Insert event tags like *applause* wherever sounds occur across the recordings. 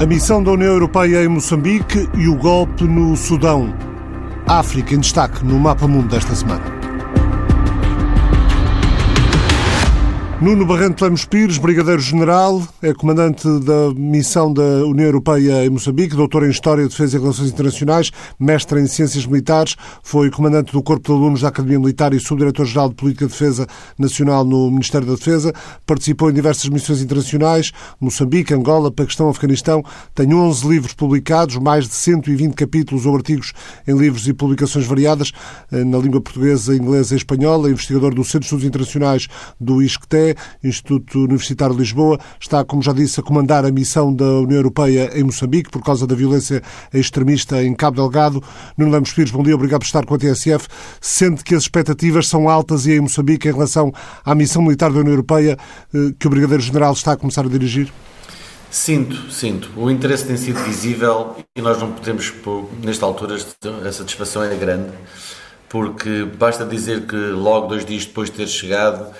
A missão da União Europeia em Moçambique e o golpe no Sudão. África em destaque no Mapa Mundo desta semana. Nuno Barrento Lemos Pires, Brigadeiro-General, é comandante da missão da União Europeia em Moçambique, doutor em História, Defesa e Relações Internacionais, mestre em Ciências Militares, foi comandante do Corpo de Alunos da Academia Militar e subdiretor-geral de Política de Defesa Nacional no Ministério da Defesa, participou em diversas missões internacionais, Moçambique, Angola, Paquistão, Afeganistão, tem 11 livros publicados, mais de 120 capítulos ou artigos em livros e publicações variadas, eh, na língua portuguesa, inglesa e espanhola, investigador do Centro de Estudos Internacionais do ISCTE, Instituto Universitário de Lisboa, está, como já disse, a comandar a missão da União Europeia em Moçambique por causa da violência extremista em Cabo Delgado. Nuno Lemos Pires, bom dia, obrigado por estar com a TSF. Sente que as expectativas são altas e em Moçambique em relação à missão militar da União Europeia eh, que o Brigadeiro-General está a começar a dirigir? Sinto, sinto. O interesse tem sido visível e nós não podemos, nesta altura, a satisfação é grande, porque basta dizer que logo dois dias depois de ter chegado,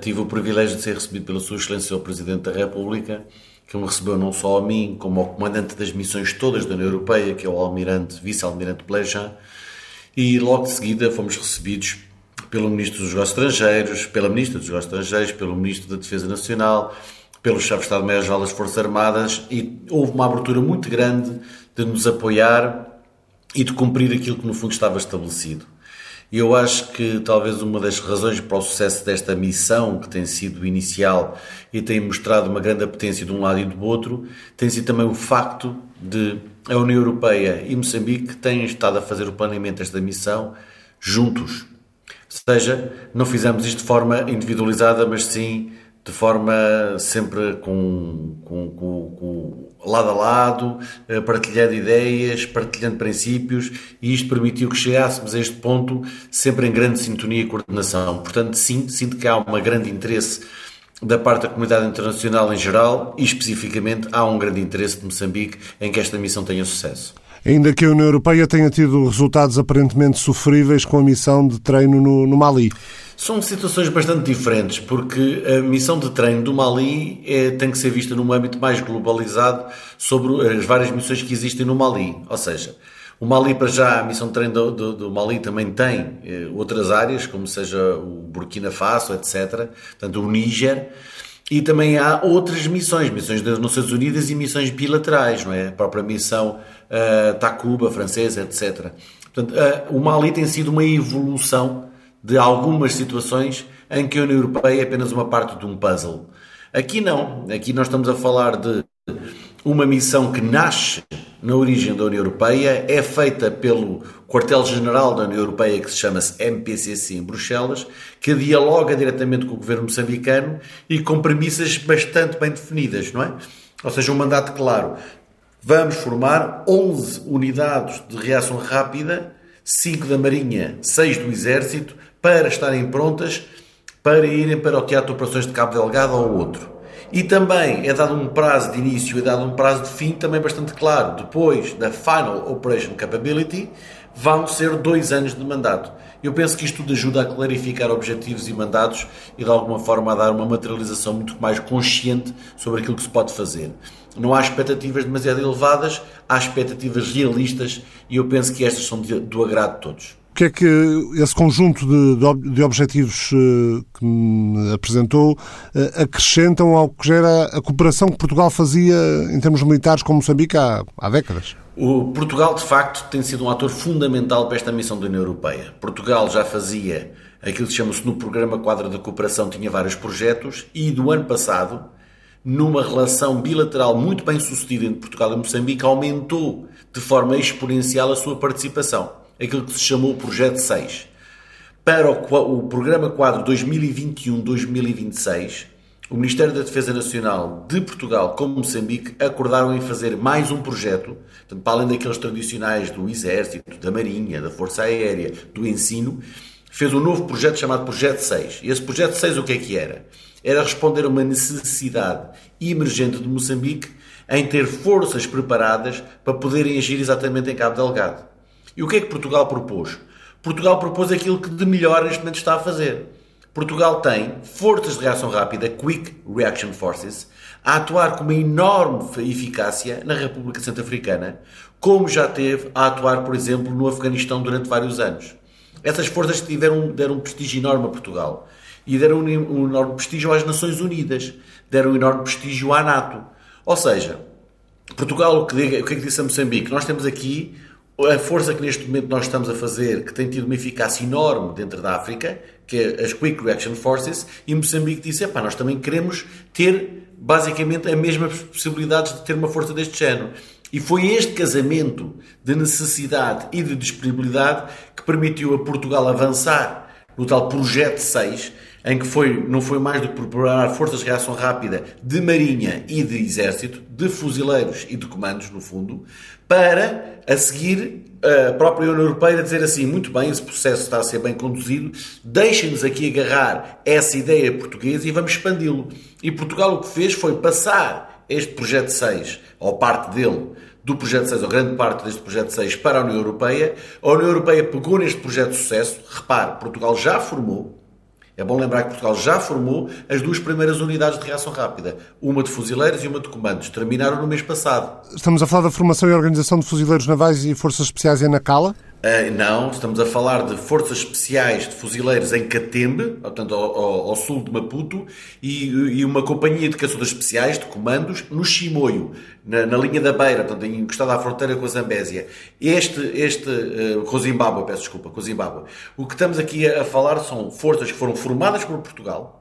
tive o privilégio de ser recebido pela Sua Excelência o Presidente da República, que me recebeu não só a mim, como ao comandante das missões todas da União Europeia, que é o Almirante, Vice-Almirante Plejan, e logo de seguida fomos recebidos pelo Ministro dos Negócios Estrangeiros, pela Ministra dos Negócios Estrangeiros, pelo Ministro da Defesa Nacional, pelo Chefe de Estado-Maior-Geral das Forças Armadas e houve uma abertura muito grande de nos apoiar e de cumprir aquilo que no fundo estava estabelecido. E eu acho que talvez uma das razões para o sucesso desta missão, que tem sido inicial e tem mostrado uma grande apetência de um lado e do outro, tem sido também o facto de a União Europeia e Moçambique têm estado a fazer o planeamento desta missão juntos. Ou seja, não fizemos isto de forma individualizada, mas sim de forma sempre com, com, com, com, lado a lado, eh, partilhando ideias, partilhando princípios, e isto permitiu que chegássemos a este ponto sempre em grande sintonia e coordenação. Portanto, sim, sinto que há um grande interesse da parte da comunidade internacional em geral e especificamente há um grande interesse de Moçambique em que esta missão tenha sucesso. Ainda que a União Europeia tenha tido resultados aparentemente sofríveis com a missão de treino no, no Mali. São situações bastante diferentes, porque a missão de treino do Mali é, tem que ser vista num âmbito mais globalizado sobre as várias missões que existem no Mali. Ou seja, o Mali, para já, a missão de treino do, do, do Mali também tem eh, outras áreas, como seja o Burkina Faso, etc. Portanto, o Níger. E também há outras missões, missões das Nações Unidas e missões bilaterais, não é? A própria missão uh, Takuba, francesa, etc. Portanto, uh, o Mali tem sido uma evolução de algumas situações em que a União Europeia é apenas uma parte de um puzzle. Aqui não. Aqui nós estamos a falar de uma missão que nasce na origem da União Europeia, é feita pelo quartel-general da União Europeia, que se chama-se MPCC em Bruxelas, que dialoga diretamente com o governo moçambicano e com premissas bastante bem definidas, não é? Ou seja, um mandato claro. Vamos formar 11 unidades de reação rápida, 5 da Marinha, 6 do Exército, para estarem prontas para irem para o Teatro de Operações de Cabo Delgado ou outro. E também é dado um prazo de início e é dado um prazo de fim também bastante claro. Depois da Final Operation Capability, vão ser dois anos de mandato. Eu penso que isto tudo ajuda a clarificar objetivos e mandatos e de alguma forma a dar uma materialização muito mais consciente sobre aquilo que se pode fazer. Não há expectativas demasiado elevadas, há expectativas realistas e eu penso que estas são do agrado de todos que é que esse conjunto de, de objetivos eh, que me apresentou eh, acrescentam ao que gera a cooperação que Portugal fazia em termos militares com Moçambique há, há décadas? O Portugal, de facto, tem sido um ator fundamental para esta missão da União Europeia. Portugal já fazia aquilo que chama-se no Programa Quadro da Cooperação, tinha vários projetos e do ano passado, numa relação bilateral muito bem sucedida entre Portugal e Moçambique, aumentou de forma exponencial a sua participação aquilo que se chamou o Projeto 6. Para o, o Programa Quadro 2021-2026, o Ministério da Defesa Nacional de Portugal, como Moçambique, acordaram em fazer mais um projeto, portanto, para além daqueles tradicionais do Exército, da Marinha, da Força Aérea, do Ensino, fez um novo projeto chamado Projeto 6. E esse Projeto 6 o que é que era? Era responder a uma necessidade emergente de Moçambique em ter forças preparadas para poderem agir exatamente em Cabo Delgado. E o que é que Portugal propôs? Portugal propôs aquilo que de melhor neste momento está a fazer. Portugal tem forças de reação rápida, Quick Reaction Forces, a atuar com uma enorme eficácia na República Centro-Africana, como já teve a atuar, por exemplo, no Afeganistão durante vários anos. Essas forças tiveram, deram um prestígio enorme a Portugal e deram um, um enorme prestígio às Nações Unidas, deram um enorme prestígio à NATO. Ou seja, Portugal, o que, o que é que disse a Moçambique? Nós temos aqui a força que neste momento nós estamos a fazer, que tem tido uma eficácia enorme dentro da África, que é as Quick Reaction Forces, e Moçambique disse, pá, nós também queremos ter basicamente as mesmas possibilidades de ter uma força deste género. E foi este casamento de necessidade e de disponibilidade que permitiu a Portugal avançar no tal Projeto 6, em que foi, não foi mais do que preparar forças de reação rápida de marinha e de exército, de fuzileiros e de comandos, no fundo, para a seguir a própria União Europeia dizer assim: muito bem, esse processo está a ser bem conduzido, deixem-nos aqui agarrar essa ideia portuguesa e vamos expandi-lo. E Portugal o que fez foi passar este projeto 6, ou parte dele, do projeto 6, ou grande parte deste projeto 6, para a União Europeia. A União Europeia pegou neste projeto de sucesso, repare, Portugal já formou, é bom lembrar que Portugal já formou as duas primeiras unidades de reação rápida, uma de fuzileiros e uma de comandos. Terminaram no mês passado. Estamos a falar da formação e organização de fuzileiros navais e forças especiais em Nacala? Uh, não, estamos a falar de forças especiais de fuzileiros em Catembe, portanto ao, ao, ao sul de Maputo, e, e, uma companhia de caçadores especiais de comandos no Chimoio, na, na linha da Beira, portanto encostada à fronteira com a Zambésia. Este, este uh, Zimbábue, peço desculpa, com Zimbábue. O que estamos aqui a, a falar são forças que foram formadas por Portugal,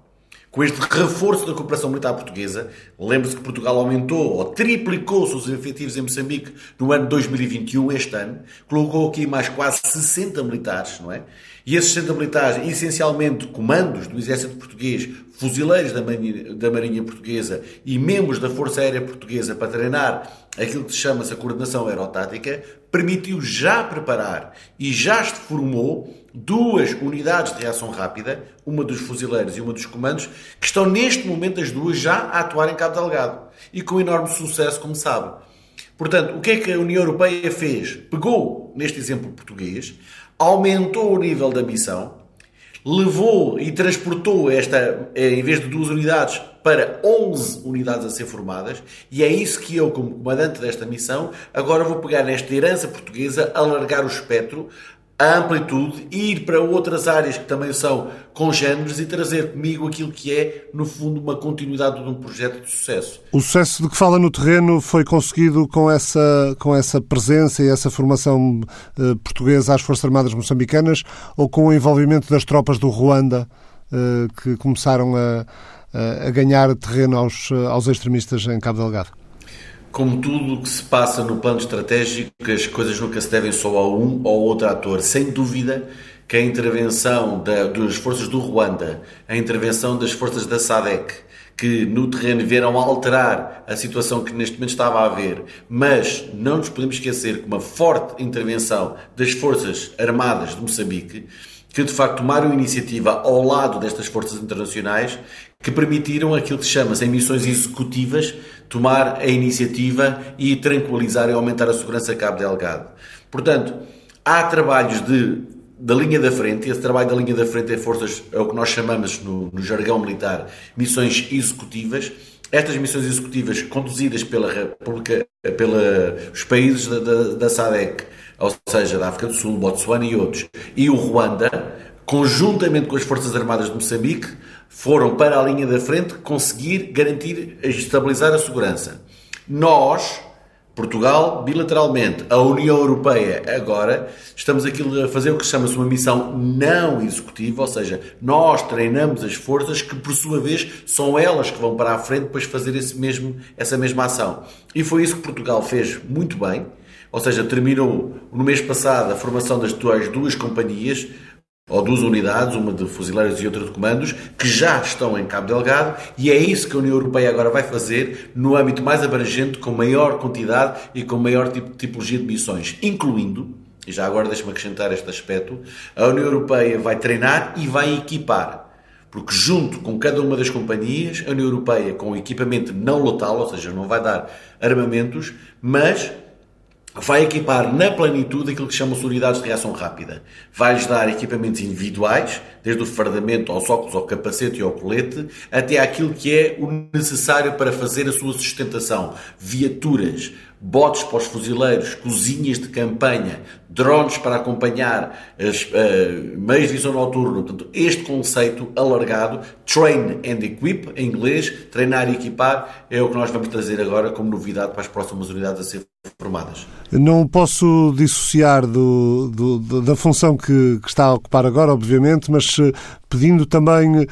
com este reforço da cooperação militar portuguesa, lembre-se que Portugal aumentou ou triplicou os seus efetivos em Moçambique no ano 2021, este ano, colocou aqui mais quase 60 militares, não é? E esses 60 militares, essencialmente comandos do exército português, fuzileiros da Marinha, da Marinha Portuguesa e membros da Força Aérea Portuguesa para treinar aquilo que se chama-se a coordenação aerotática, permitiu já preparar e já se formou duas unidades de reação rápida, uma dos fuzileiros e uma dos comandos, que estão neste momento as duas já a atuar em Cabo Delgado. E com enorme sucesso, como sabe. Portanto, o que é que a União Europeia fez? Pegou, neste exemplo português, aumentou o nível da missão, levou e transportou esta, eh, em vez de duas unidades, para 11 unidades a ser formadas, e é isso que eu, como comandante desta missão, agora vou pegar nesta herança portuguesa, alargar o espectro, a amplitude, ir para outras áreas que também são congêneres e trazer comigo aquilo que é, no fundo, uma continuidade de um projeto de sucesso. O sucesso de que fala no terreno foi conseguido com essa, com essa presença e essa formação eh, portuguesa às Forças Armadas moçambicanas ou com o envolvimento das tropas do Ruanda eh, que começaram a, a ganhar terreno aos, aos extremistas em Cabo Delgado? Como tudo o que se passa no plano estratégico, as coisas nunca se devem só a um ou outro ator. Sem dúvida que a intervenção da, das forças do Ruanda, a intervenção das forças da SADEC, que no terreno vieram alterar a situação que neste momento estava a haver, mas não nos podemos esquecer que uma forte intervenção das forças armadas de Moçambique, que de facto tomaram iniciativa ao lado destas forças internacionais, que permitiram aquilo que se chama, em missões executivas, tomar a iniciativa e tranquilizar e aumentar a segurança a Cabo Delgado. Portanto, há trabalhos de, da linha da frente, esse trabalho da linha da frente é forças, é o que nós chamamos no, no jargão militar, missões executivas. Estas missões executivas conduzidas pela República, pelos países da, da, da SADEC, ou seja, da África do Sul, Botsuana e outros, e o Ruanda, conjuntamente com as Forças Armadas de Moçambique, foram para a linha da frente conseguir garantir, estabilizar a segurança. Nós, Portugal, bilateralmente, a União Europeia, agora, estamos aqui a fazer o que chama-se uma missão não executiva, ou seja, nós treinamos as forças que, por sua vez, são elas que vão para a frente depois fazer esse mesmo, essa mesma ação. E foi isso que Portugal fez muito bem, ou seja, terminou no mês passado a formação das duas companhias, ou duas unidades, uma de fuzileiros e outra de comandos, que já estão em Cabo Delgado, e é isso que a União Europeia agora vai fazer no âmbito mais abrangente, com maior quantidade e com maior tipo, tipologia de missões, incluindo, e já agora deixa-me acrescentar este aspecto, a União Europeia vai treinar e vai equipar. Porque junto com cada uma das companhias, a União Europeia, com equipamento não lotal, ou seja, não vai dar armamentos, mas vai equipar na plenitude aquilo que chamam-se unidades de reação rápida. Vai-lhes dar equipamentos individuais, desde o fardamento aos óculos, ao capacete e ao colete, até aquilo que é o necessário para fazer a sua sustentação. Viaturas, botes para os fuzileiros, cozinhas de campanha, drones para acompanhar as uh, meios de visão noturna. Portanto, este conceito alargado, train and equip, em inglês, treinar e equipar, é o que nós vamos trazer agora como novidade para as próximas unidades a ser formadas. Não posso dissociar do, do, da função que, que, está a ocupar agora, obviamente, mas eh, pedindo também uh,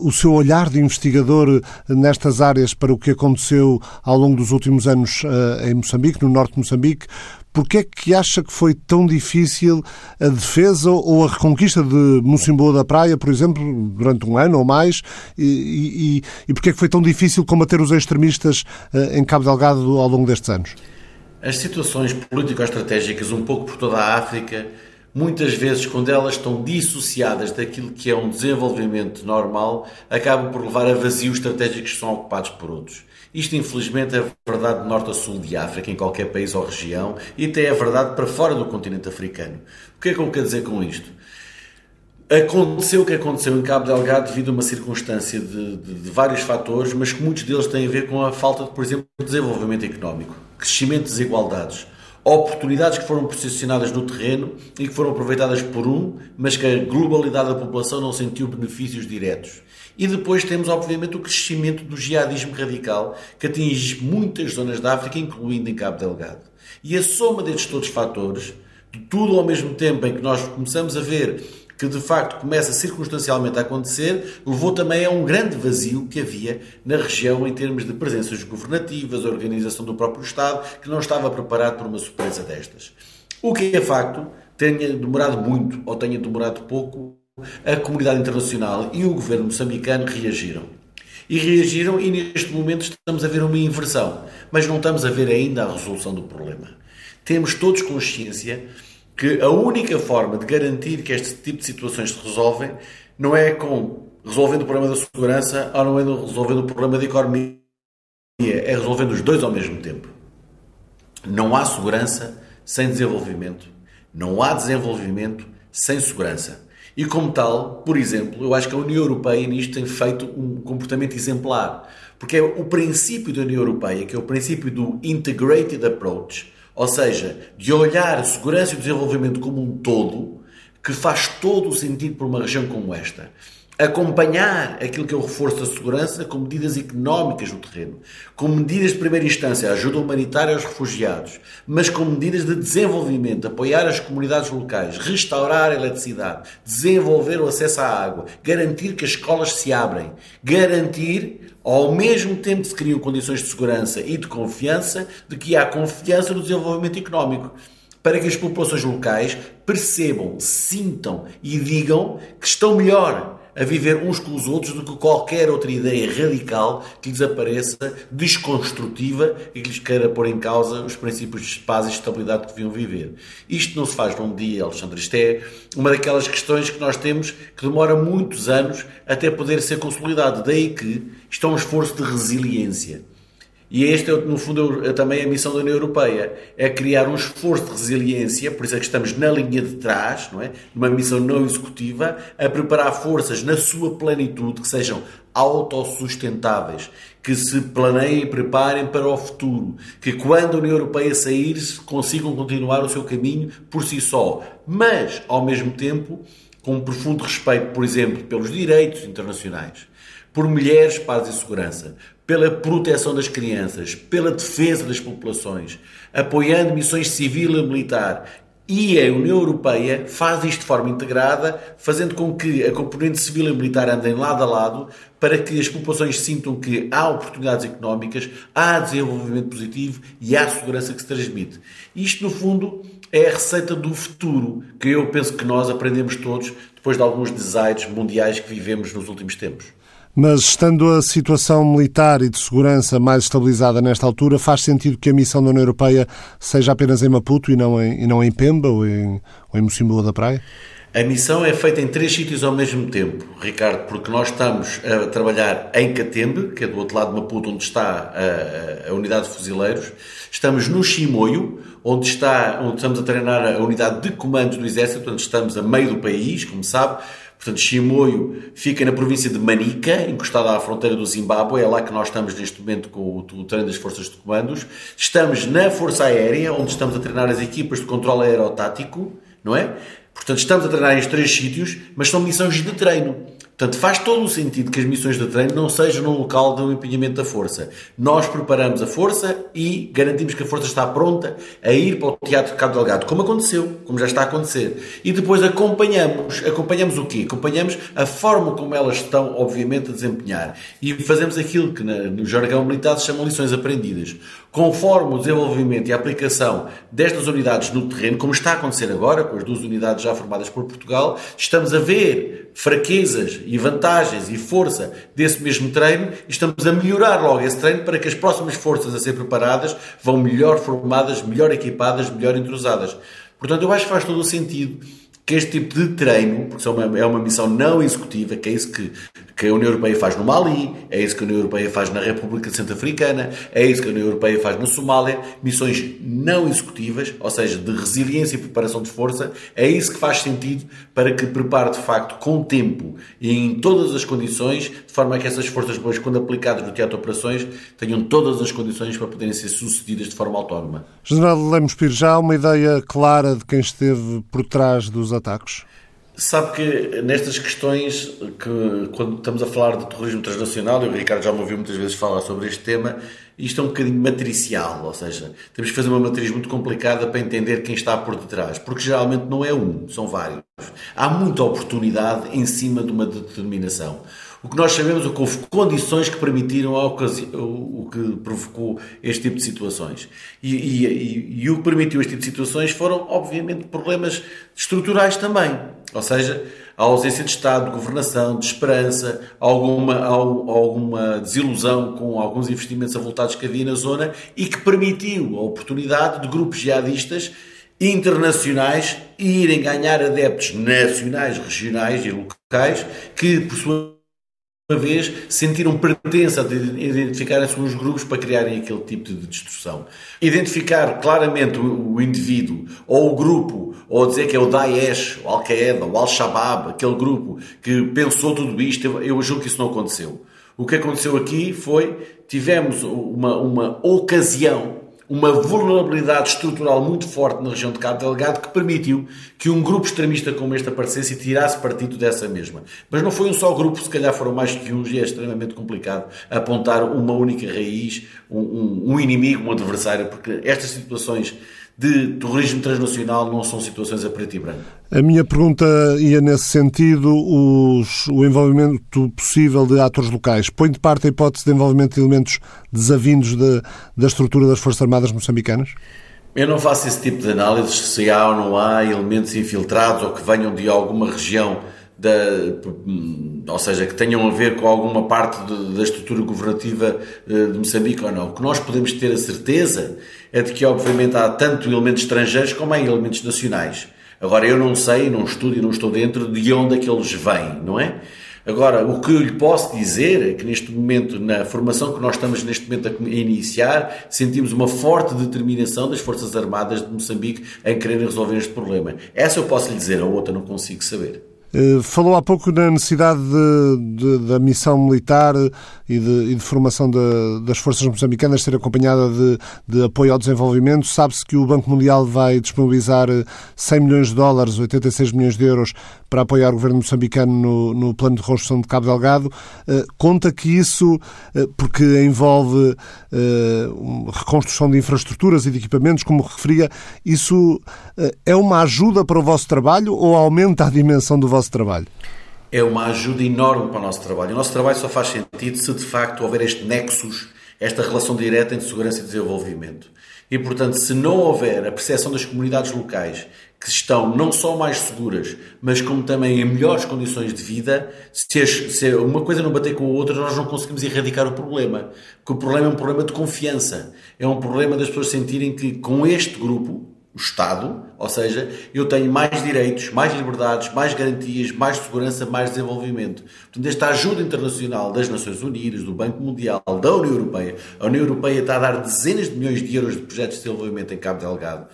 o seu olhar de investigador nestas áreas para o que aconteceu ao longo dos últimos anos uh, em Moçambique, no norte de Moçambique. Porquê é que acha que foi tão difícil a defesa ou a reconquista de Mocimboa da Praia, por exemplo, durante um ano ou mais? E, e, e porquê é que foi tão difícil combater os extremistas em Cabo Delgado ao longo destes anos? As situações político-estratégicas um pouco por toda a África, muitas vezes, quando elas estão dissociadas daquilo que é um desenvolvimento normal, acabam por levar a vazios estratégicos que são ocupados por outros. Isto, infelizmente, é verdade de norte a sul de África, em qualquer país ou região, e até é verdade para fora do continente africano. O que é que eu quero dizer com isto? Aconteceu o que aconteceu em Cabo Delgado devido a uma circunstância de, de, de, vários fatores, mas que muitos deles têm a ver com a falta, de, por exemplo, de desenvolvimento económico, crescimento de desigualdades, oportunidades que foram posicionadas no terreno e que foram aproveitadas por um, mas que a globalidade da população não sentiu benefícios diretos. E depois temos, obviamente, o crescimento do jihadismo radical, que atinge muitas zonas da África, incluindo em Cabo Delgado. E a soma destes todos os fatores, de tudo ao mesmo tempo em que nós começamos a ver que de facto começa circunstancialmente a acontecer, levou também a um grande vazio que havia na região em termos de presenças governativas, organização do próprio Estado, que não estava preparado para uma surpresa destas. O que é facto, tenha demorado muito ou tenha demorado pouco, a comunidade internacional e o governo moçambicano reagiram. E reagiram e neste momento estamos a ver uma inversão, mas não estamos a ver ainda a resolução do problema. Temos todos consciência que a única forma de garantir que este tipo de situações se resolvem não é com resolvendo o problema da segurança ou não é resolvendo o problema da economia, é resolvendo os dois ao mesmo tempo. Não há segurança sem desenvolvimento. Não há desenvolvimento sem segurança. E como tal, por exemplo, eu acho que a União Europeia nisto tem feito um comportamento exemplar. Porque é o princípio da União Europeia, que é o princípio do integrated approach, ou seja, de olhar a segurança e o desenvolvimento como um todo, que faz todo o sentido para uma região como esta. Acompanhar aquilo que é o reforço da segurança com medidas económicas no terreno, com medidas de primeira instância, ajuda humanitária aos refugiados, mas com medidas de desenvolvimento, apoiar as comunidades locais, restaurar a eletricidade, desenvolver o acesso à água, garantir que as escolas se abrem, garantir ao mesmo tempo que se criam condições de segurança e de confiança, de que há confiança no desenvolvimento económico, para que as populações locais percebam, sintam e digam que estão melhor a viver uns com os outros do que qualquer outra ideia radical que lhes apareça desconstrutiva e que lhes queira pôr em causa os princípios de paz e estabilidade que deviam viver. Isto não se faz num dia, Alexandre. Isto é uma daquelas questões que nós temos que demora muitos anos até poder ser consolidado. Daí que isto é um esforço de resiliência. E este, é, no fundo, é também a missão da União Europeia, é criar um esforço de resiliência, por isso é que estamos na linha de trás, não é? Uma missão não executiva, a preparar forças na sua plenitude, que sejam autossustentáveis, que se planeiem e preparem para o futuro, que quando a União Europeia sair consigam continuar o seu caminho por si só, mas, ao mesmo tempo, com um profundo respeito, por exemplo, pelos direitos internacionais, por mulheres, paz e segurança, pela proteção das crianças, pela defesa das populações, apoiando missões civil e militar. E a União Europeia faz isto de forma integrada, fazendo com que a componente civil e militar andem lado a lado, para que as populações sintam que há oportunidades económicas, há desenvolvimento positivo e há segurança que se transmite. Isto, no fundo, é a receita do futuro, que eu penso que nós aprendemos todos depois de alguns desaires mundiais que vivemos nos últimos tempos. Mas, estando a situação militar e de segurança mais estabilizada nesta altura, faz sentido que a missão da União Europeia seja apenas em Maputo e não em, e não em Pemba ou em, ou em Mocimboa da Praia? A missão é feita em três sítios ao mesmo tempo, Ricardo, porque nós estamos a trabalhar em Catembe, que é do outro lado de Maputo, onde está a, a unidade de fuzileiros. Estamos no Chimoio, onde, está, onde estamos a treinar a unidade de comando do Exército, portanto estamos a meio do país, como sabe. Portanto, Chimoio fica na província de Manica, encostada à fronteira do Zimbábue, é lá que nós estamos neste momento com o, o treino das forças de comandos. Estamos na Força Aérea, onde estamos a treinar as equipas de controle aerotático, não é? Portanto, estamos a treinar em três sítios, mas são missões de treino. Portanto, faz todo o sentido que as missões de treino não sejam no local do empenhamento da força. Nós preparamos a força e garantimos que a força está pronta a ir para o Teatro de Cabo Delgado, como aconteceu, como já está a acontecer. E depois acompanhamos. Acompanhamos o quê? Acompanhamos a forma como elas estão, obviamente, a desempenhar. E fazemos aquilo que no jargão militar se chamam lições aprendidas. Conforme o desenvolvimento e a aplicação destas unidades no terreno, como está a acontecer agora, com as duas unidades já formadas por Portugal, estamos a ver fraquezas e vantagens e força desse mesmo treino e estamos a melhorar logo esse treino para que as próximas forças a ser preparadas vão melhor formadas, melhor equipadas, melhor entrosadas. Portanto, eu acho que faz todo o sentido que este tipo de treino, porque é uma, é uma missão não executiva, que é isso que, que a União Europeia faz no Mali, é isso que a União Europeia faz na República Centro-Africana, é isso que a União Europeia faz na Somália, missões não executivas, ou seja, de resiliência e preparação de força, é isso que faz sentido para que prepare de facto com tempo e em todas as condições, de forma a que essas forças boas, quando aplicadas no teatro de operações, tenham todas as condições para poderem ser sucedidas de forma autónoma. General Lemos Pires, já há uma ideia clara de quem esteve por trás dos ataques? Sabe que nestas questões, que quando estamos a falar de terrorismo transnacional, e o Ricardo já me ouviu muitas vezes falar sobre este tema, isto é um bocadinho matricial, ou seja, temos que fazer uma matriz muito complicada para entender quem está por detrás, porque geralmente não é um, são vários. Há muita oportunidade em cima de uma determinação. O que nós sabemos é que houve condições que permitiram o que provocou este tipo de situações. E, e, e, e, o que permitiu este tipo de situações foram, obviamente, problemas estruturais também. Ou seja, a ausência de Estado, de governação, de esperança, alguma, alguma desilusão com alguns investimentos avultados que havia na zona e que permitiu a oportunidade de grupos jihadistas internacionais irem ganhar adeptos nacionais, regionais e locais que, por sua uma vez sentiram pertença de identificarem-se uns grupos para criarem aquele tipo de destruição. Identificar claramente o indivíduo ou o grupo, ou dizer que é o Daesh, o Al-Qaeda, o Al-Shabaab, aquele grupo que pensou tudo isto, eu julgo que isso não aconteceu. O que aconteceu aqui foi, tivemos uma, uma ocasião uma vulnerabilidade estrutural muito forte na região de Cabo Delgado que permitiu que um grupo extremista como este aparecesse e tirasse partido dessa mesma. Mas não foi um só grupo, se calhar foram mais que uns e é extremamente complicado apontar uma única raiz, um, um, um inimigo, um adversário, porque estas situações de terrorismo transnacional não são situações a preto e branco. A minha pergunta ia nesse sentido, os, o envolvimento possível de atores locais. Põe de parte a hipótese de envolvimento de elementos desavindos de, da estrutura das Forças Armadas moçambicanas? Eu não faço esse tipo de análise se há ou não há elementos infiltrados ou que venham de alguma região da, ou seja, que tenham a ver com alguma parte de, da estrutura governativa eh, de Moçambique ou não. O que nós podemos ter a certeza é de que, obviamente, há tanto elementos estrangeiros como há elementos nacionais. Agora, eu não sei, não estudo e não estou dentro de onde é que eles vêm, não é? Agora, o que eu lhe posso dizer é que neste momento, na formação que nós estamos neste momento a iniciar, sentimos uma forte determinação das Forças Armadas de Moçambique em querer resolver este problema. Essa eu posso lhe dizer, a outra não consigo saber. Eh, falou há pouco na necessidade de, de, da missão militar e de, e de formação das forças moçambicanas ser acompanhada de, apoio ao desenvolvimento. Sabe-se que o Banco Mundial vai disponibilizar 100 milhões de dólares, 86 milhões de euros, para apoiar o governo moçambicano no, no plano de reconstrução de Cabo Delgado. Uh, conta que isso, porque envolve reconstrução de infraestruturas e de equipamentos, como referia, isso é uma ajuda para o vosso trabalho ou aumenta a dimensão do vosso trabalho? É uma ajuda enorme para o nosso trabalho. O nosso trabalho só faz sentido se de facto houver este nexus, esta relação direta entre segurança e desenvolvimento. E, portanto, se não houver a percepção das comunidades locais que estão não só mais seguras, mas como também em melhores condições de vida, se uma coisa não bater com a outra, nós não conseguimos erradicar o problema. Porque o problema é um problema de confiança. É um problema das pessoas sentirem que com este grupo, o Estado, ou seja, eu tenho mais direitos, mais liberdades, mais garantias, mais segurança, mais desenvolvimento. Portanto, esta ajuda internacional das Nações Unidas, do Banco Mundial, da União Europeia, a União Europeia está a dar dezenas de milhões de euros de projetos de desenvolvimento em Cabo Delgado.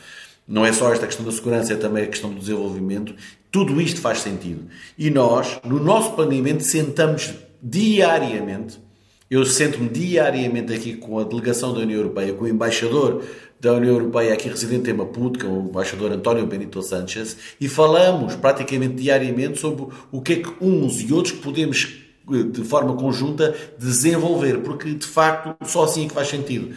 Não é só esta questão da segurança, é também a questão do desenvolvimento. Tudo isto faz sentido. E nós, no nosso planeamento, sentamos diariamente. Eu sento-me diariamente aqui com a delegação da União Europeia, com o embaixador da União Europeia aqui residente em Maputo, que é o embaixador António Benito Sanchez, e falamos praticamente diariamente sobre o que é que uns e outros podemos, de forma conjunta, desenvolver, porque de facto só assim é que faz sentido.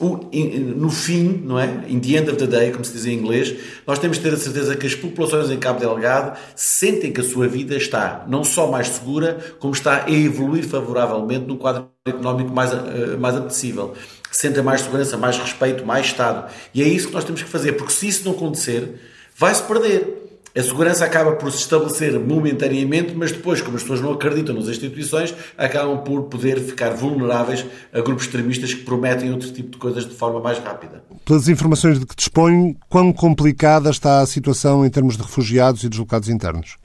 no fim, não é? In the end of the day, como se diz em inglês, nós temos de ter a certeza que as populações em Cabo Delgado sentem que a sua vida está não só mais segura, como está a evoluir favoravelmente num quadro económico mais, eh, mais apetecível sentem mais segurança, mais respeito, mais Estado. E é isso que nós temos que fazer, porque se isso não acontecer, vai-se perder. A segurança acaba por se estabelecer momentaneamente, mas depois, como as pessoas não acreditam nas instituições, acabam por poder ficar vulneráveis a grupos extremistas que prometem outro tipo de coisas de forma mais rápida. Pelas informações de que dispõe, quão complicada está a situação em termos de refugiados e deslocados internos?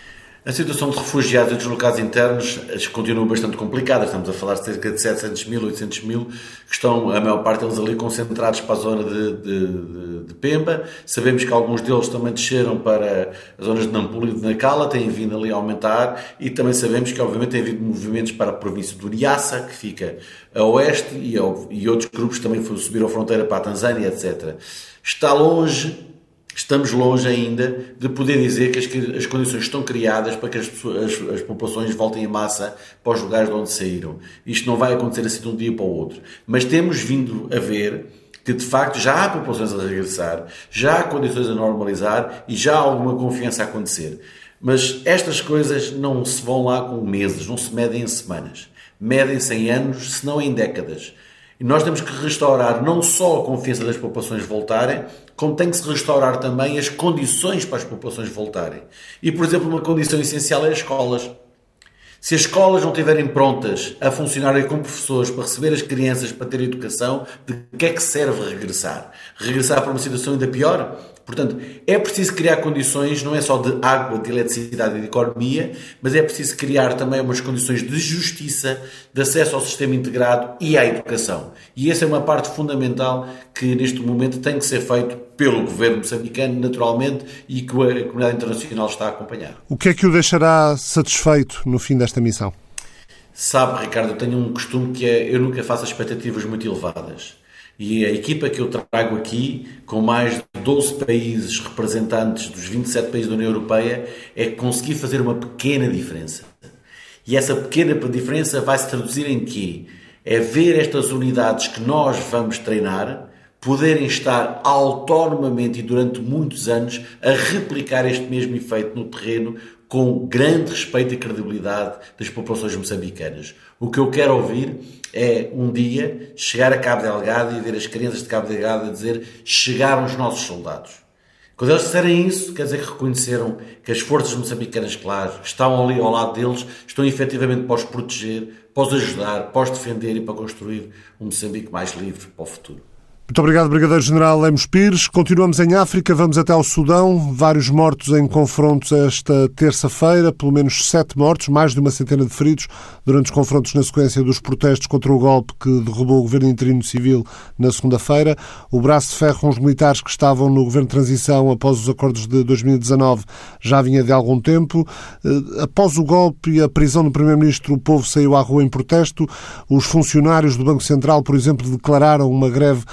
A situação de refugiados e deslocados internos continua bastante complicada. Estamos a falar de cerca de 700 mil, 800 mil, que estão, a maior parte deles ali, concentrados para a zona de, de, de Pemba. Sabemos que alguns deles também desceram para as zonas de Nampula e de Nacala, têm vindo ali a aumentar. E também sabemos que, obviamente, tem havido movimentos para a província do Niassa, que fica a oeste, e, e outros grupos também subiram a fronteira para a Tanzânia, etc. Está longe estamos longe ainda de poder dizer que as, as condições estão criadas para que as, as, as, populações voltem em massa para os lugares de onde saíram. Isto não vai acontecer assim de um dia para o outro. Mas temos vindo a ver que de facto já há populações a regressar, já há condições a normalizar e já há alguma confiança a acontecer. Mas estas coisas não se vão lá com meses, não se medem em semanas. Medem-se em anos, se não em décadas. E nós temos que restaurar não só a confiança das populações voltarem, como tem que se restaurar também as condições para as populações voltarem. E, por exemplo, uma condição essencial é as escolas. Se as escolas não estiverem prontas a funcionarem como professores para receber as crianças para ter educação, de que é que serve regressar? Regressar para uma situação ainda pior? Portanto, é preciso criar condições, não é só de água, de eletricidade e de economia, mas é preciso criar também umas condições de justiça, de acesso ao sistema integrado e à educação. E essa é uma parte fundamental que neste momento tem que ser feito pelo governo moçambicano, naturalmente, e que a comunidade internacional está a acompanhar. O que é que o deixará satisfeito no fim desta missão? Sabe, Ricardo, eu tenho um costume que é eu nunca faço expectativas muito elevadas. E a equipa que eu trago aqui, com mais de 12 países representantes dos 27 países da União Europeia, é conseguir fazer uma pequena diferença. E essa pequena diferença vai se traduzir em quê? É ver estas unidades que nós vamos treinar poderem estar autonomamente e durante muitos anos a replicar este mesmo efeito no terreno com grande respeito e credibilidade das populações moçambicanas. O que eu quero ouvir é um dia chegar a Cabo Delgado e ver as crianças de Cabo Delgado a dizer chegaram os nossos soldados. Quando eles disserem isso, quer dizer que reconheceram que as forças moçambicanas, claro, que estão ali ao lado deles, estão efetivamente para os proteger, para os ajudar, para os defender e para construir um Moçambique mais livre para o futuro. Muito obrigado, Brigadeiro-General Lemos Pires. Continuamos em África, vamos até ao Sudão. Vários mortos em confrontos esta terça-feira, pelo menos sete mortos, mais de uma centena de feridos durante os confrontos na sequência dos protestos contra o golpe que derrubou o governo interino civil na segunda-feira. O braço de ferro com os militares que estavam no governo de transição após os acordos de 2019 já vinha de algum tempo. Eh, após o golpe e a prisão do primeiro-ministro, o povo saiu à rua em protesto. Os funcionários do Banco Central, por exemplo, declararam uma greve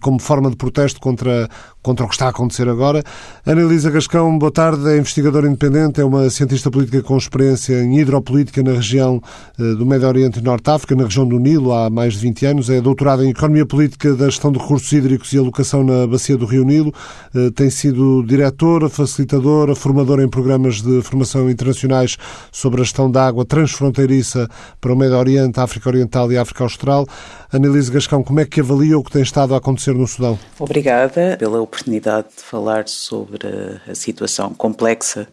como forma de protesto contra, contra o que está a acontecer agora. Ana Elisa Gascão, boa tarde, é investigadora independente, é uma cientista política com experiência em hidropolítica na região eh, do Médio Oriente e Norte África, na região do Nilo, há mais de 20 anos. É doutorada em Economia Política da Gestão de Recursos Hídricos e Alocação na Bacia do Rio Nilo. Eh, tem sido diretora, facilitadora, formadora em programas de formação internacionais sobre a gestão da água transfronteiriça para o Médio Oriente, África Oriental e África Austral. Annelise Gascão, como é que avalia o que tem estado a acontecer no Sudão? Obrigada pela oportunidade de falar sobre a situação complexa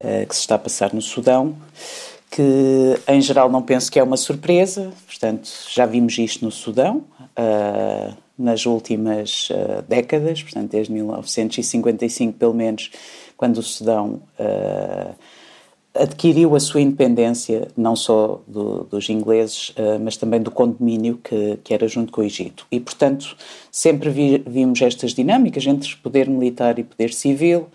eh, que se está a passar no Sudão, que em geral não penso que é uma surpresa, portanto, já vimos isto no Sudão. Uh, nas últimas uh, décadas, portanto, desde 1955, pelo menos, quando o Sudão adquiriu a sua independência, não só do, dos ingleses, uh, mas também do condomínio que, que, era junto com o Egito. E, portanto, sempre vi, vimos estas dinâmicas entre poder militar e poder civil.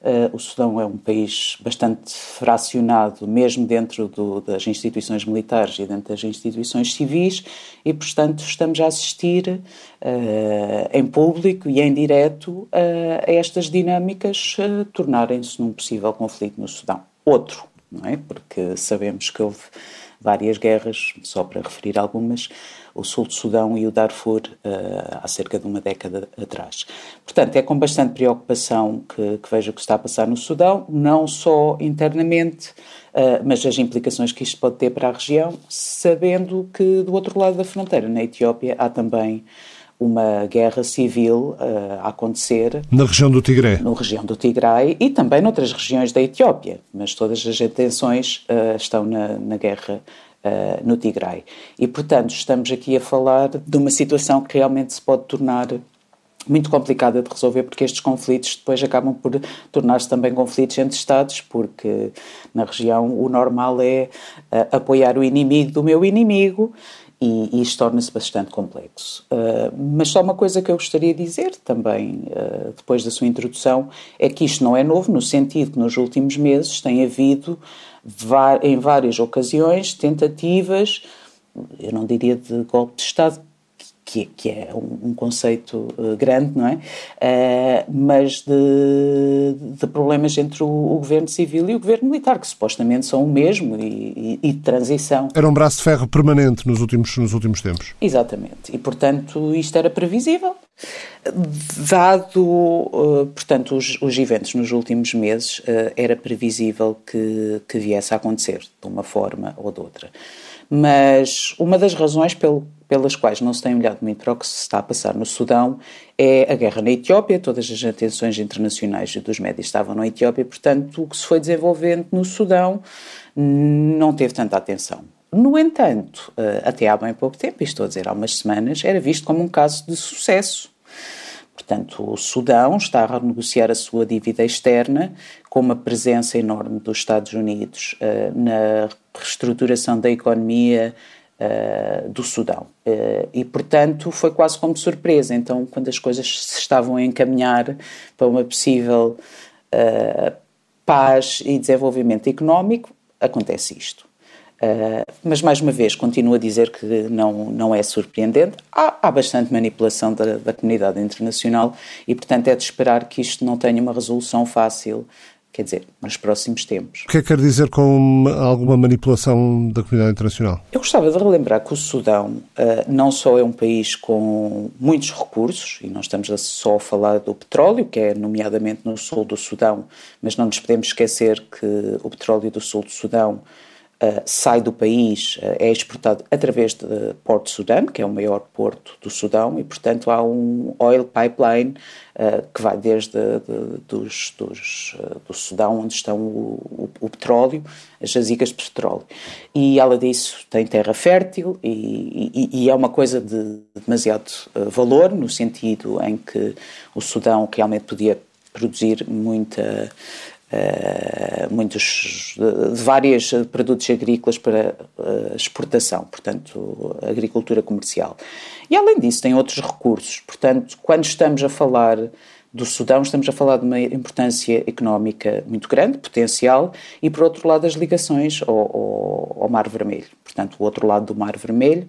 Uh, o Sudão é um país bastante fracionado, mesmo dentro do, das instituições militares e dentro das instituições civis, e, portanto, estamos a assistir uh, em público e em direto a estas dinâmicas tornarem-se num possível conflito no Sudão. Outro, não é? Porque sabemos que houve várias guerras, só para referir algumas, o sul do Sudão e o Darfur uh, há cerca de uma década atrás. Portanto, é com bastante preocupação que, que vejo o que está a passar no Sudão, não só internamente, uh, mas as implicações que isto pode ter para a região, sabendo que do outro lado da fronteira, na Etiópia, há também uma guerra civil uh, a acontecer. Na região do Tigre. Na região do Tigray e também noutras regiões da Etiópia, mas todas as atenções uh, estão na, na guerra uh, no Tigray. E, portanto, estamos aqui a falar de uma situação que realmente se pode tornar muito complicada de resolver porque estes conflitos depois acabam por tornar-se também conflitos entre Estados porque na região o normal é uh, apoiar o inimigo do meu inimigo e, e isto torna-se bastante complexo. Uh, mas só uma coisa que eu gostaria de dizer também, uh, depois da sua introdução, é que isto não é novo, no sentido que nos últimos meses tem havido, em várias ocasiões, tentativas, eu não diria de golpe de Estado, que, que é um, um conceito uh, grande, não é? Uh, mas de, de, problemas entre o, o, governo civil e o governo militar, que supostamente são o mesmo e, e, e, de transição. Era um braço de ferro permanente nos últimos, nos últimos tempos. Exatamente. E, portanto, isto era previsível. Dado, uh, portanto, os, os, eventos nos últimos meses, era previsível que, que viesse a acontecer, de uma forma ou de outra. Mas uma das razões pelo, pelas quais não se tem olhado muito para o que se está a passar no Sudão é a guerra na Etiópia, todas as atenções internacionais dos médias estavam na Etiópia, portanto, o que se foi desenvolvendo no Sudão não teve tanta atenção. No entanto, eh, até há bem pouco tempo, isto estou a dizer há umas semanas, era visto como um caso de sucesso. Portanto, o Sudão está a renegociar a sua dívida externa com uma presença enorme dos Estados Unidos uh, na reestruturação da economia uh, do Sudão. Uh, e, portanto, foi quase como surpresa. Então, quando as coisas se estavam a encaminhar para uma possível uh, paz e desenvolvimento económico, acontece isto. Mas, mais uma vez, continuo a dizer que não, não é surpreendente. Há, há bastante manipulação da, da, comunidade internacional e, portanto, é de esperar que isto não tenha uma resolução fácil quer dizer, nos próximos tempos. O que é que quer dizer com alguma manipulação da comunidade internacional? Eu gostava de relembrar que o Sudão uh, não só é um país com muitos recursos, e não estamos só a falar do petróleo, que é nomeadamente no sul do Sudão, mas não nos podemos esquecer que o petróleo do sul do Sudão Uh, sai do país, uh, é exportado através de Porto Sudão, que é o maior porto do Sudão, e portanto há um oil pipeline uh, que vai desde de, dos, dos, do Sudão, onde estão o, o, o, petróleo, as jazicas de petróleo. E além disso tem terra fértil e, e, e é uma coisa de demasiado valor, no sentido em que o Sudão realmente podia produzir muita muitos de, de vários produtos agrícolas para uh, exportação, portanto, agricultura comercial. E além disso, tem outros recursos. Portanto, quando estamos a falar do Sudão, estamos a falar de uma importância económica muito grande, potencial, e por outro lado, as ligações ao, ao, ao Mar Vermelho. Portanto, o outro lado do Mar Vermelho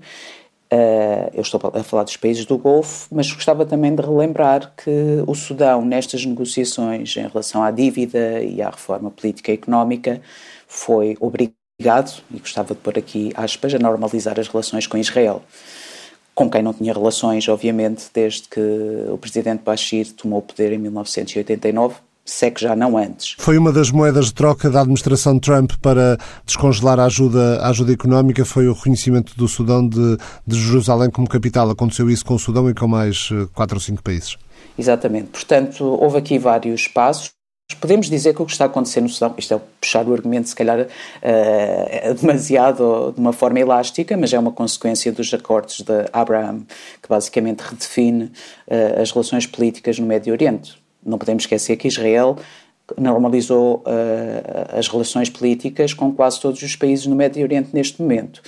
Uh, eu estou a falar dos países do Golfo, mas gostava também de relembrar que o Sudão, nestas negociações em relação à dívida e à reforma política e económica, foi obrigado, e gostava de pôr aqui aspas, a normalizar as relações com Israel. Com quem não tinha relações, obviamente, desde que o presidente Bashir tomou o poder em 1989, se é que já não antes. Foi uma das moedas de troca da administração Trump para descongelar a ajuda, a ajuda económica, foi o reconhecimento do Sudão de, de Jerusalém como capital. Aconteceu isso com o Sudão e com mais eh, quatro ou cinco países. Exatamente. Portanto, houve aqui vários passos. Podemos dizer que o que está a acontecer no Sudão, isto é puxar o argumento se calhar uh, demasiado de uma forma elástica, mas é uma consequência dos acordos de Abraham, que basicamente redefine uh, as relações políticas no Médio Oriente. Não podemos esquecer que Israel normalizou uh, as relações políticas com quase todos os países no Médio Oriente neste momento.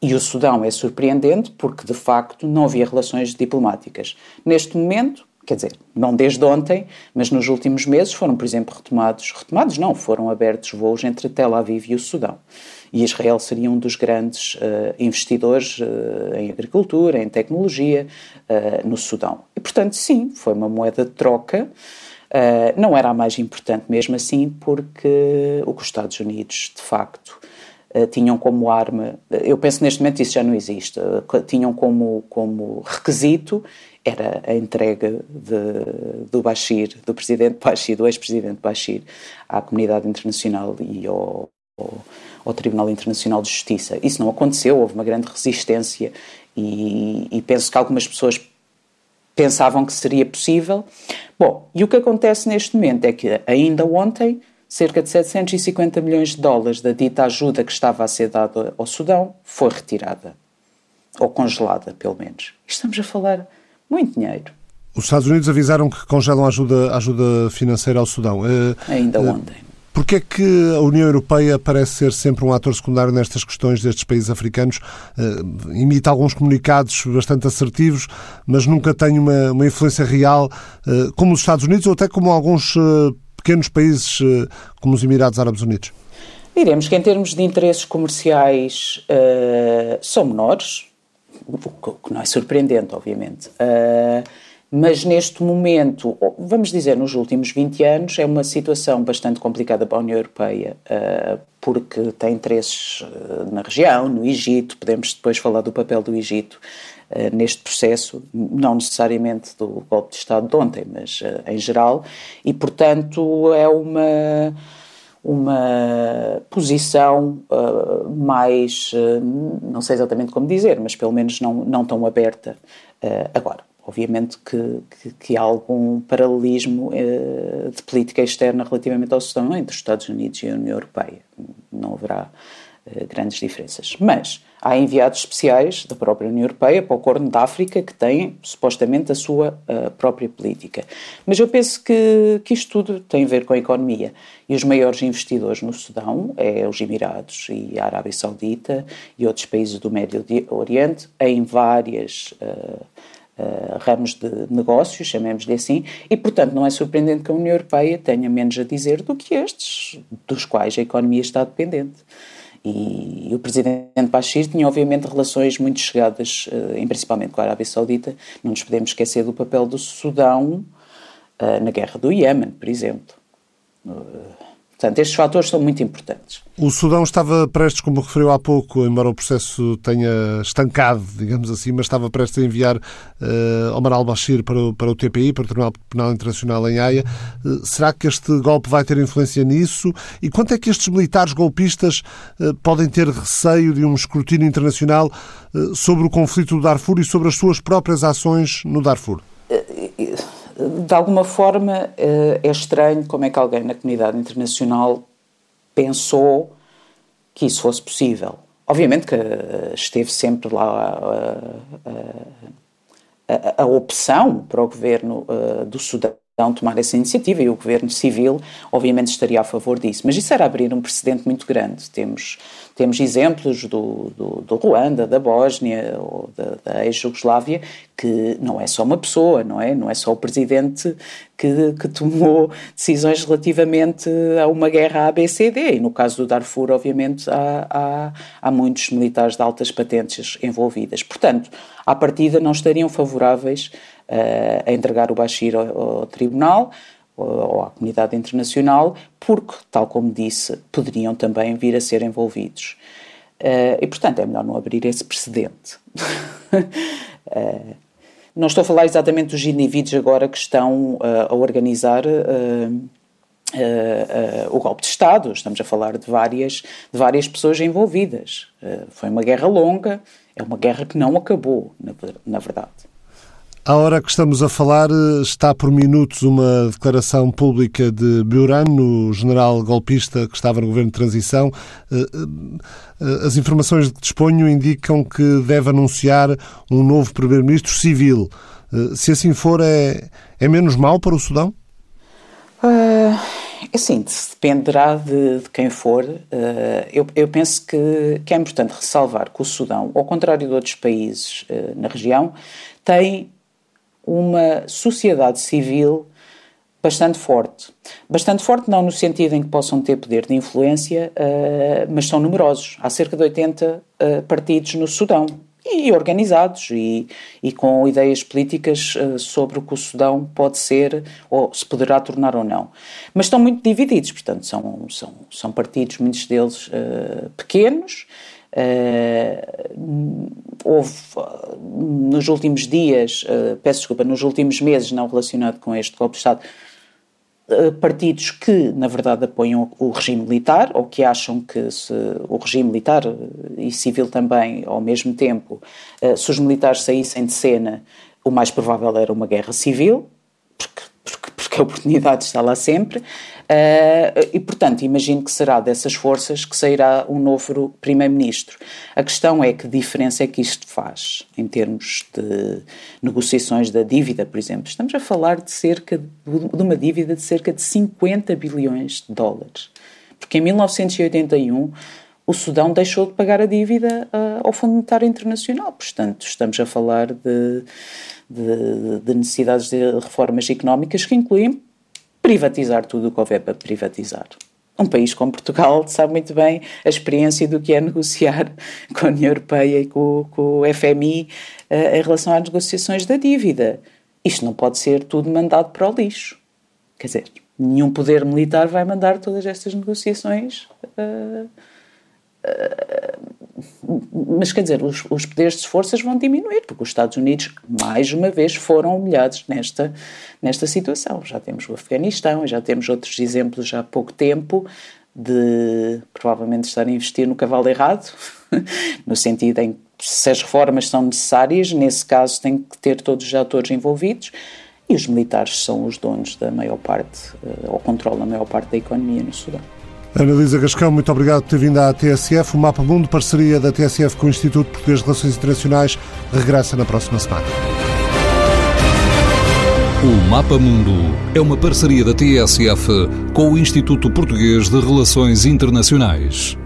E o Sudão é surpreendente porque, de facto, não havia relações diplomáticas. Neste momento, quer dizer, não desde ontem, mas nos últimos meses foram, por exemplo, retomados, retomados não, foram abertos voos entre Tel Aviv e o Sudão. E Israel seria um dos grandes uh, investidores uh, em agricultura, em tecnologia, uh, no Sudão. E, portanto, sim, foi uma moeda de troca. não era a mais importante mesmo assim, porque o que os Estados Unidos, de facto, tinham como arma, eu penso neste momento isso já não existe, tinham como, como requisito era a entrega de, do Bashir, do presidente Bashir, do ex-presidente Bashir, à comunidade internacional e ao, ao, ao, Tribunal Internacional de Justiça. Isso não aconteceu, houve uma grande resistência e, e penso que algumas pessoas pensavam que seria possível. Bom, e o que acontece neste momento é que ainda ontem cerca de 750 milhões de dólares da dita ajuda que estava a ser dada ao Sudão foi retirada. Ou congelada, pelo menos. Estamos a falar muito dinheiro. Os Estados Unidos avisaram que congelam a ajuda, ajuda financeira ao Sudão. Uh, Ainda uh, ontem. Porquê é que a União Europeia parece ser sempre um ator secundário nestas questões destes países africanos? Uh, imita alguns comunicados bastante assertivos, mas nunca tem uma, uma influência real, uh, como os Estados Unidos ou até como alguns uh, pequenos países, como os Emirados Árabes Unidos? Diremos que, em termos de interesses comerciais, são menores, o que não é surpreendente, obviamente. Uh, mas neste momento, vamos dizer, nos últimos 20 anos, é uma situação bastante complicada para a União Europeia, uh, porque tem interesses uh, na região, no Egito, podemos depois falar do papel do Egito neste processo, não necessariamente do golpe de Estado de ontem, mas em geral, e portanto é uma uma posição uh, mais, uh, não sei exatamente como dizer, mas pelo menos não, não tão aberta uh, agora. Obviamente que, que, que, há algum paralelismo de política externa relativamente ao Sudão entre os Estados Unidos e a União Europeia. Não haverá grandes diferenças. Mas há enviados especiais da própria União Europeia para o Corno da África que têm supostamente a sua uh, própria política. Mas eu penso que, que isto tudo tem a ver com a economia. E os maiores investidores no Sudão é os Emirados e a Arábia Saudita e outros países do Médio Oriente em várias. Uh, Uh, ramos de negócios, chamemos-lhe assim, e portanto não é surpreendente que a União Europeia tenha menos a dizer do que estes, dos quais a economia está dependente. E, o presidente Bashir tinha, obviamente, relações muito chegadas, uh, principalmente com a Arábia Saudita. Não nos podemos esquecer do papel do Sudão uh, na guerra do Iémen, por exemplo. Portanto, estes fatores são muito importantes. O Sudão estava prestes, como referiu há pouco, embora o processo tenha estancado, digamos assim, mas estava prestes a enviar uh, Omar al-Bashir para o, para o TPI, para o Tribunal Penal Internacional em Haia. Uh, será que este golpe vai ter influência nisso? E quanto é que estes militares golpistas uh, podem ter receio de um escrutínio internacional sobre o conflito do Darfur e sobre as suas próprias ações no Darfur? De alguma forma eh, é estranho como é que alguém na comunidade internacional pensou que isso fosse possível. Obviamente que eh, esteve sempre lá a, a, a, a opção para o governo do Sudão tomar essa iniciativa e o governo civil, obviamente, estaria a favor disso. Mas isso era abrir um precedente muito grande. Temos temos exemplos do, do, do Ruanda, da Bósnia ou da, da ex-Jugoslávia, que não é só uma pessoa, não é? Não é só o presidente que, que tomou decisões relativamente a uma guerra ABCD. E no caso do Darfur, obviamente, há, há, há muitos militares de altas patentes envolvidas. Portanto, à partida, não estariam favoráveis a entregar o Bashir ao, ao tribunal ou à comunidade internacional, porque, tal como disse, poderiam também vir a ser envolvidos. Uh, e, portanto, é melhor não abrir esse precedente. uh, *laughs* não estou a falar exatamente dos indivíduos agora que estão uh, a organizar o golpe de Estado, estamos a falar de várias, de várias pessoas envolvidas. foi uma guerra longa, é uma guerra que não acabou, na, na verdade. À hora que estamos a falar, está por minutos uma declaração pública de Buran, o general golpista que estava no governo de transição. Eh, eh, as informações de que disponho indicam que deve anunciar um novo primeiro-ministro civil. Eh, se assim for, é, é menos mal para o Sudão? Uh, assim, dependerá de, de quem for. Uh, eu, eu, penso que, que, é importante ressalvar que o Sudão, ao contrário de outros países uh, na região, tem uma sociedade civil bastante forte. Bastante forte não no sentido em que possam ter poder de influência, uh, mas são numerosos. Há cerca de 80 uh, partidos no Sudão e organizados e, e com ideias políticas uh, sobre o que o Sudão pode ser ou se poderá tornar ou não. Mas estão muito divididos, portanto, são, são, são partidos, muitos deles pequenos, Uh, houve nos últimos dias, uh, peço desculpa, nos últimos meses, não relacionado com este golpe de Estado, uh, partidos que, na verdade, apoiam o regime militar ou que acham que se o regime militar e civil também, ao mesmo tempo, se os militares saíssem de cena, o mais provável era uma guerra civil, porque, porque, a oportunidade está lá sempre. Uh, e, portanto, imagino que será dessas forças que sairá um novo primeiro-ministro. A questão é que diferença é que isto faz em termos de negociações da dívida, por exemplo. Estamos a falar de cerca de, de uma dívida de cerca de 50 bilhões de dólares. Porque em 1981 o Sudão deixou de pagar a dívida uh, ao Fundo Monetário Internacional. Portanto, estamos a falar de, de, de necessidades de reformas económicas que incluem privatizar tudo o que houver para privatizar. Um país como Portugal sabe muito bem a experiência do que é negociar *laughs* com a União Europeia e com, com o FMI uh, eh, em relação às negociações da dívida. Isto não pode ser tudo mandado para o lixo. Quer dizer, nenhum poder militar vai mandar todas estas negociações. Uh, mas quer dizer, os, os, poderes de forças vão diminuir, porque os Estados Unidos, mais uma vez, foram humilhados nesta, nesta situação. Já temos o Afeganistão, já temos outros exemplos há pouco tempo de provavelmente estar a investir no cavalo errado, *laughs* no sentido em que se as reformas são necessárias, nesse caso tem que ter todos os atores envolvidos e os militares são os donos da maior parte, eh, ou controlam a maior parte da economia no Sudão. Ana Gascão, muito obrigado por ter vindo à TSF. O Mapa Mundo, parceria da TSF com o Instituto Português de Relações Internacionais, regressa na próxima semana. O Mapa Mundo é uma parceria da TSF com o Instituto Português de Relações Internacionais.